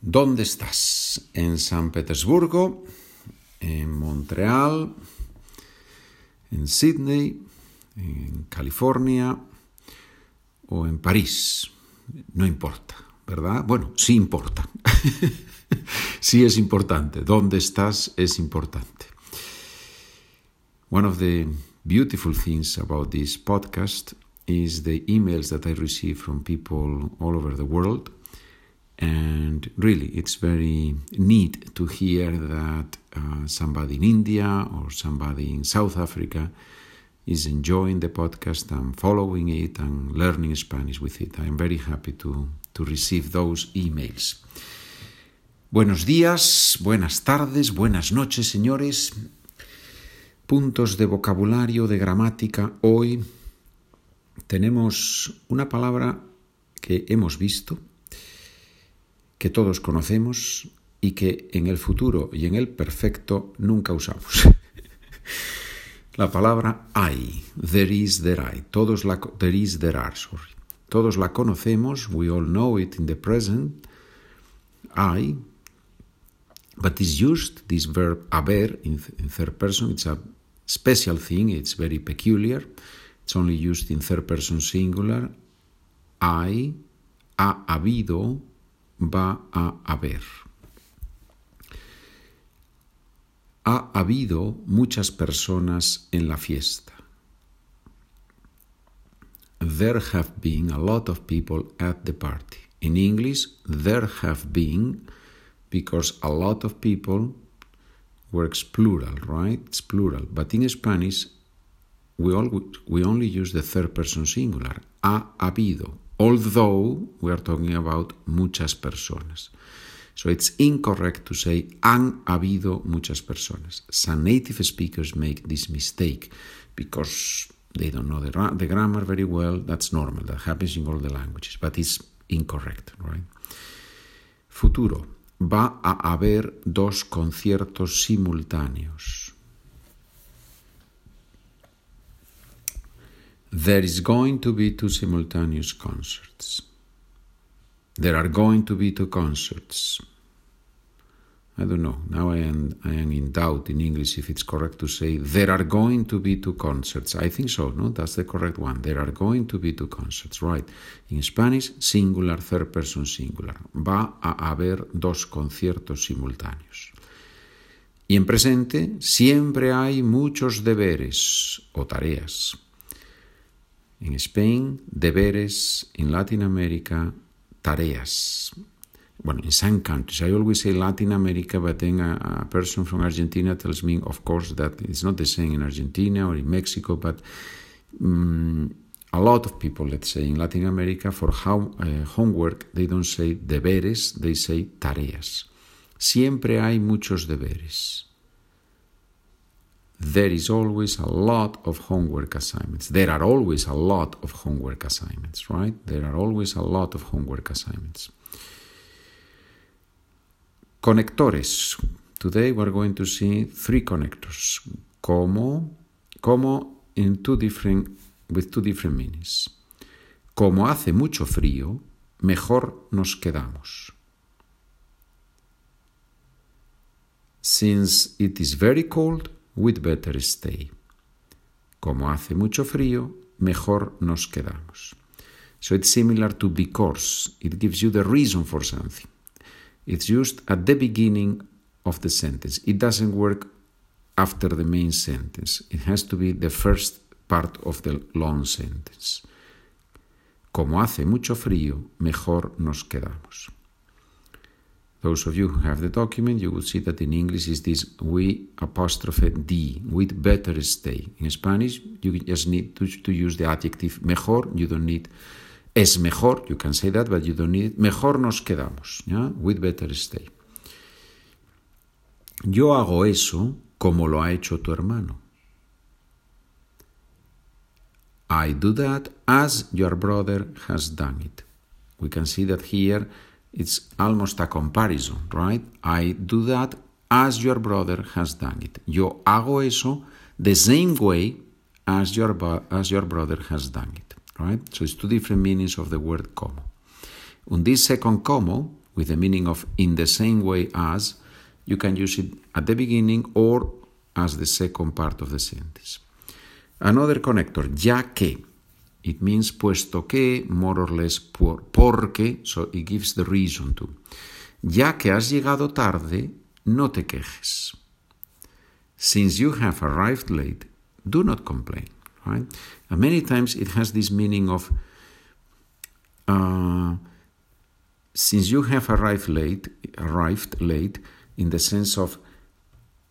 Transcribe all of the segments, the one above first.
¿Dónde estás? ¿En San Petersburgo? ¿En Montreal? ¿En Sydney? ¿En California? ¿O en París? No importa, ¿verdad? Bueno, sí importa. sí es importante. ¿Dónde estás? Es importante. One of the beautiful things about this podcast is the emails that I receive from people all over the world And really, it's very neat to hear that uh, somebody in India or somebody in South Africa is enjoying the podcast and following it and learning Spanish with it. I'm very happy to, to receive those emails. Buenos días, buenas tardes, buenas noches, señores. Puntos de vocabulario, de gramática. Hoy tenemos una palabra que hemos visto que todos conocemos y que en el futuro y en el perfecto nunca usamos. la palabra hay, there is, there I, todos la, there is, there are, sorry. Todos la conocemos, we all know it in the present, I, but is used, this verb haber, in, in third person, it's a special thing, it's very peculiar, it's only used in third person singular, I, ha habido, va a haber. Ha habido muchas personas en la fiesta. There have been a lot of people at the party. In English, there have been because a lot of people works plural, right? It's plural. But in Spanish, we, all, we only use the third person singular. Ha habido although we are talking about muchas personas. So it's incorrect to say han habido muchas personas. Some native speakers make this mistake because they don't know the, the grammar very well. That's normal. That happens in all the languages, but it's incorrect, right? Futuro. Va a haber dos conciertos simultáneos. There is going to be two simultaneous concerts. There are going to be two concerts. I don't know. Now I am, I am in doubt in English if it's correct to say there are going to be two concerts. I think so, no? That's the correct one. There are going to be two concerts, right? In Spanish, singular, third person singular. Va a haber dos conciertos simultáneos. Y en presente, siempre hay muchos deberes o tareas. In Spain, deberes. In Latin America, tareas. Well, in some countries, I always say Latin America, but then a, person from Argentina tells me, of course, that it's not the same in Argentina or in Mexico, but um, a lot of people, let's say, in Latin America, for how, uh, homework, they don't say deberes, they say tareas. Siempre hay muchos deberes there is always a lot of homework assignments. There are always a lot of homework assignments, right? There are always a lot of homework assignments. Conectores. Today we're going to see three connectors. Como, como in two different, with two different meanings. Como hace mucho frío, mejor nos quedamos. Since it is very cold, we'd better stay. Como hace mucho frío, mejor nos quedamos. So it's similar to because. It gives you the reason for something. It's used at the beginning of the sentence. It doesn't work after the main sentence. It has to be the first part of the long sentence. Como hace mucho frío, mejor nos quedamos. Those of you who have the document, you will see that in English is this we apostrophe d, with better stay. In Spanish, you just need to, to use the adjective mejor, you don't need es mejor, you can say that, but you don't need mejor nos quedamos, ¿ya? with better stay. Yo hago eso como lo ha hecho tu hermano. I do that as your brother has done it. We can see that here it's almost a comparison, right? I do that as your brother has done it. Yo hago eso the same way as your, as your brother has done it, right? So it's two different meanings of the word como. On this second como, with the meaning of in the same way as, you can use it at the beginning or as the second part of the sentence. Another connector, ya que. It means puesto que, more or less por, porque, so it gives the reason to. Ya que has llegado tarde, no te quejes. Since you have arrived late, do not complain. Right? And many times it has this meaning of uh, since you have arrived late, arrived late in the sense of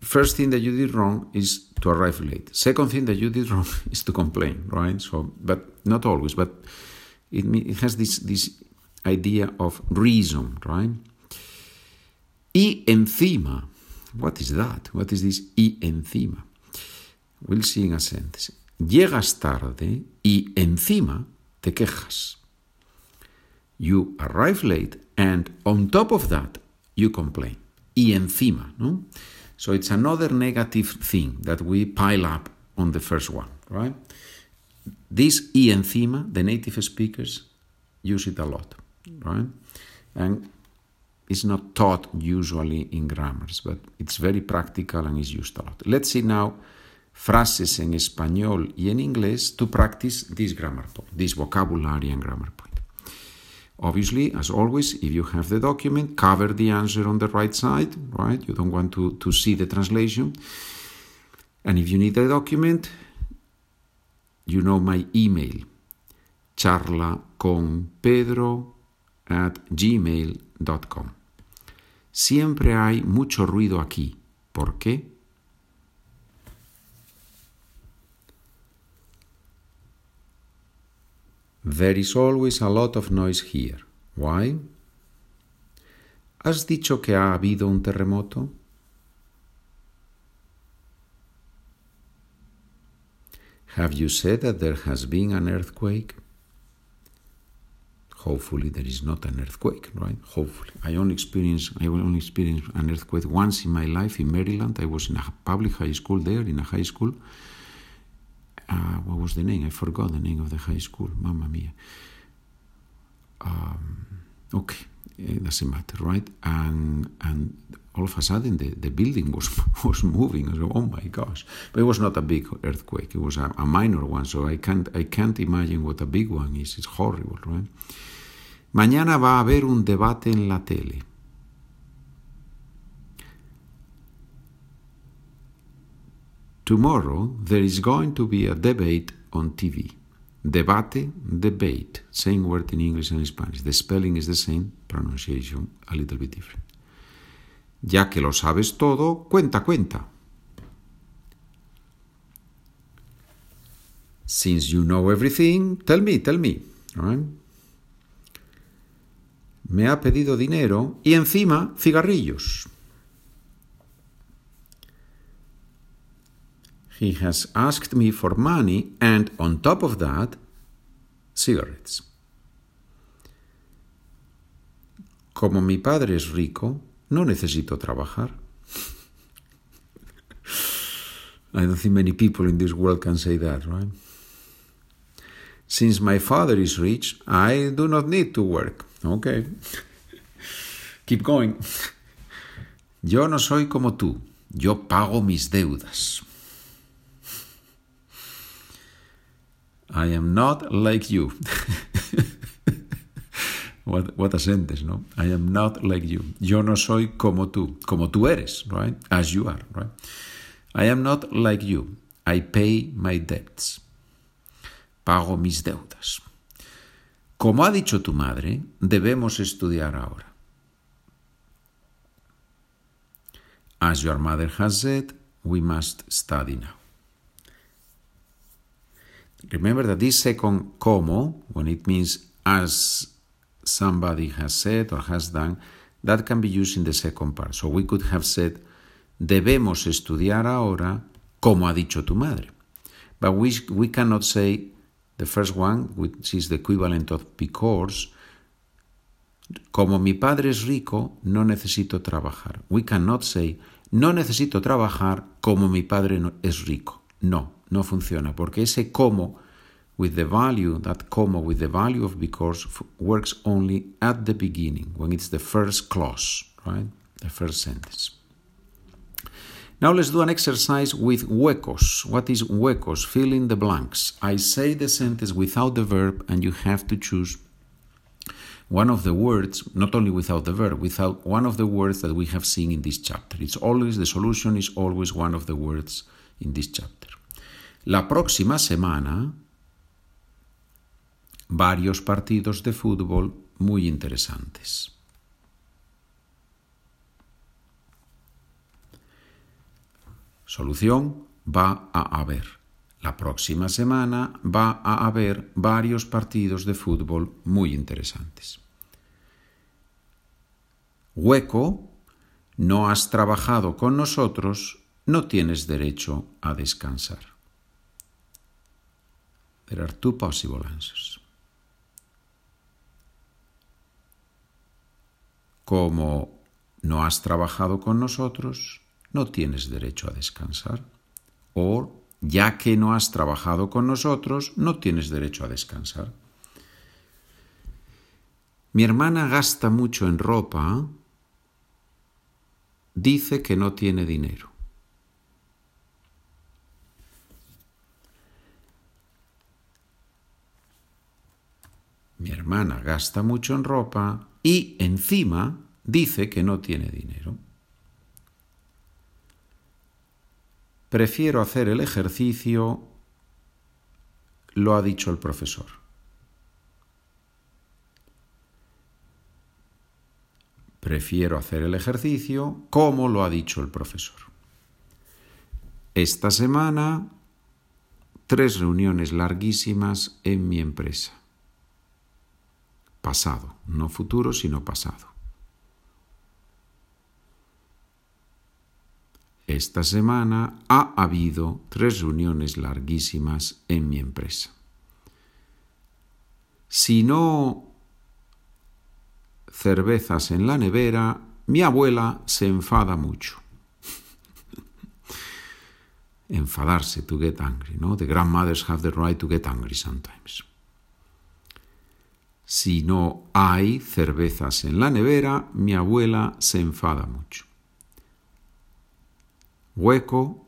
first thing that you did wrong is to arrive late. Second thing that you did wrong is to complain, right? So, but not always, but it, it has this this idea of reason, right? Y encima, what is that? What is this y encima? We'll see in a sentence. Llegas tarde y encima te quejas. You arrive late and on top of that you complain. Y encima, no? So it's another negative thing that we pile up on the first one, right? This encima, the native speakers use it a lot, right? And it's not taught usually in grammars, but it's very practical and is used a lot. Let's see now frases en español y en inglés to practice this grammar point, this vocabulary and grammar point. Obviously, as always, if you have the document, cover the answer on the right side, right? You don't want to, to see the translation. And if you need the document, you know my email, charla con pedro at gmail.com. Siempre hay mucho ruido aquí. ¿Por qué? There is always a lot of noise here. Why? ¿Has dicho que ha habido un terremoto? Have you said that there has been an earthquake? Hopefully there is not an earthquake, right? Hopefully. I only experienced I only experienced an earthquake once in my life in Maryland. I was in a public high school there, in a high school. Uh, what was the name? I forgot the name of the high school. Mamma mia. Um, okay, it doesn't matter, right? And and all of a sudden the, the building was was moving. I said, oh my gosh! But it was not a big earthquake. It was a, a minor one. So I can't I can't imagine what a big one is. It's horrible, right? Mañana va a haber un debate en la tele. Tomorrow there is going to be a debate on TV. Debate, debate, same word in English and Spanish. The spelling is the same, pronunciation a little bit different. Ya que lo sabes todo, cuenta, cuenta. Since you know everything, tell me, tell me. Right? Me ha pedido dinero y encima cigarrillos. He has asked me for money and on top of that, cigarettes. Como mi padre es rico, no necesito trabajar. I don't think many people in this world can say that, right? Since my father is rich, I do not need to work. Okay. Keep going. Yo no soy como tú. Yo pago mis deudas. I am not like you. what, what a sentence, no? I am not like you. Yo no soy como tú, como tú eres, right? As you are, right? I am not like you. I pay my debts. Pago mis deudas. Como ha dicho tu madre, debemos estudiar ahora. As your mother has said, we must study now. Remember that this second como, when it means as somebody has said or has done, that can be used in the second part. So we could have said, debemos estudiar ahora como ha dicho tu madre. But we, we cannot say the first one, which is the equivalent of because, como mi padre es rico, no necesito trabajar. We cannot say, no necesito trabajar como mi padre es rico. No, no funciona, porque ese como with the value, that como with the value of because works only at the beginning, when it's the first clause, right? The first sentence. Now let's do an exercise with huecos. What is huecos? Fill in the blanks. I say the sentence without the verb, and you have to choose one of the words, not only without the verb, without one of the words that we have seen in this chapter. It's always, the solution is always one of the words in this chapter. La próxima semana varios partidos de fútbol muy interesantes. Solución, va a haber. La próxima semana va a haber varios partidos de fútbol muy interesantes. Hueco, no has trabajado con nosotros, no tienes derecho a descansar. There are two possible answers. como no has trabajado con nosotros, no tienes derecho a descansar. O ya que no has trabajado con nosotros, no tienes derecho a descansar. Mi hermana gasta mucho en ropa, dice que no tiene dinero. Mi hermana gasta mucho en ropa, y encima dice que no tiene dinero. Prefiero hacer el ejercicio, lo ha dicho el profesor. Prefiero hacer el ejercicio como lo ha dicho el profesor. Esta semana, tres reuniones larguísimas en mi empresa pasado, no futuro, sino pasado. Esta semana ha habido tres reuniones larguísimas en mi empresa. Si no cervezas en la nevera, mi abuela se enfada mucho. Enfadarse, to get angry, ¿no? The grandmothers have the right to get angry sometimes. Si no hay cervezas en la nevera, mi abuela se enfada mucho. Hueco,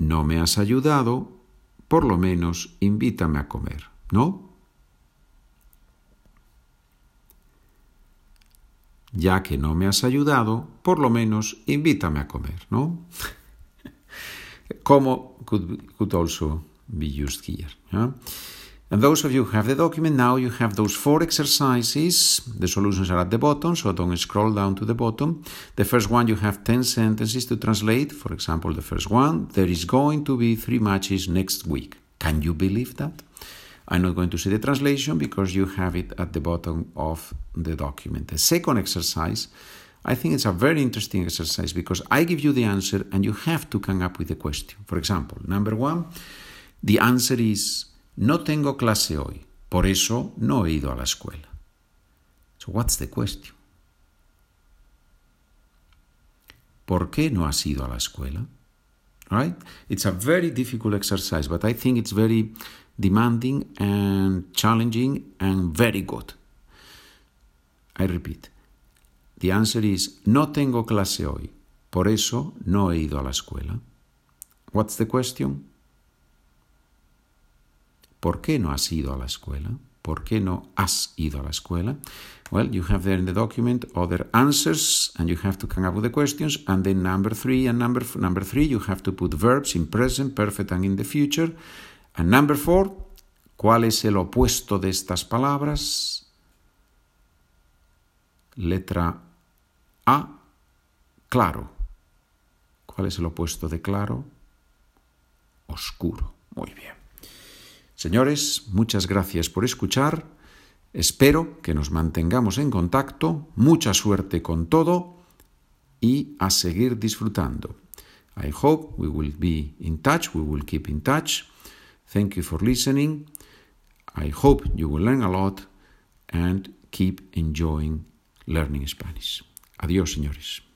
no me has ayudado, por lo menos invítame a comer, ¿no? Ya que no me has ayudado, por lo menos invítame a comer, ¿no? Como could, also be used here. And those of you who have the document, now you have those four exercises. The solutions are at the bottom, so don't scroll down to the bottom. The first one, you have 10 sentences to translate. For example, the first one, there is going to be three matches next week. Can you believe that? I'm not going to see the translation because you have it at the bottom of the document. The second exercise, I think it's a very interesting exercise because I give you the answer and you have to come up with a question. For example, number one, the answer is no tengo clase hoy, por eso no he ido a la escuela. So what's the question? ¿Por qué no has ido a la escuela? Right? It's a very difficult exercise, but I think it's very demanding and challenging and very good. I repeat. The answer is no tengo clase hoy, por eso no he ido a la escuela. What's the question? ¿Por qué no has ido a la escuela? ¿Por qué no has ido a la escuela? Well, you have there in the document other answers, and you have to come up with the questions. And then number three and number number three, you have to put verbs in present, perfect, and in the future. And number four, ¿cuál es el opuesto de estas palabras? Letra A, claro. ¿Cuál es el opuesto de claro? Oscuro. Muy bien. Señores, muchas gracias por escuchar. Espero que nos mantengamos en contacto. Mucha suerte con todo y a seguir disfrutando. I hope we will be in touch. We will keep in touch. Thank you for listening. I hope you will learn a lot and keep enjoying learning Spanish. Adiós, señores.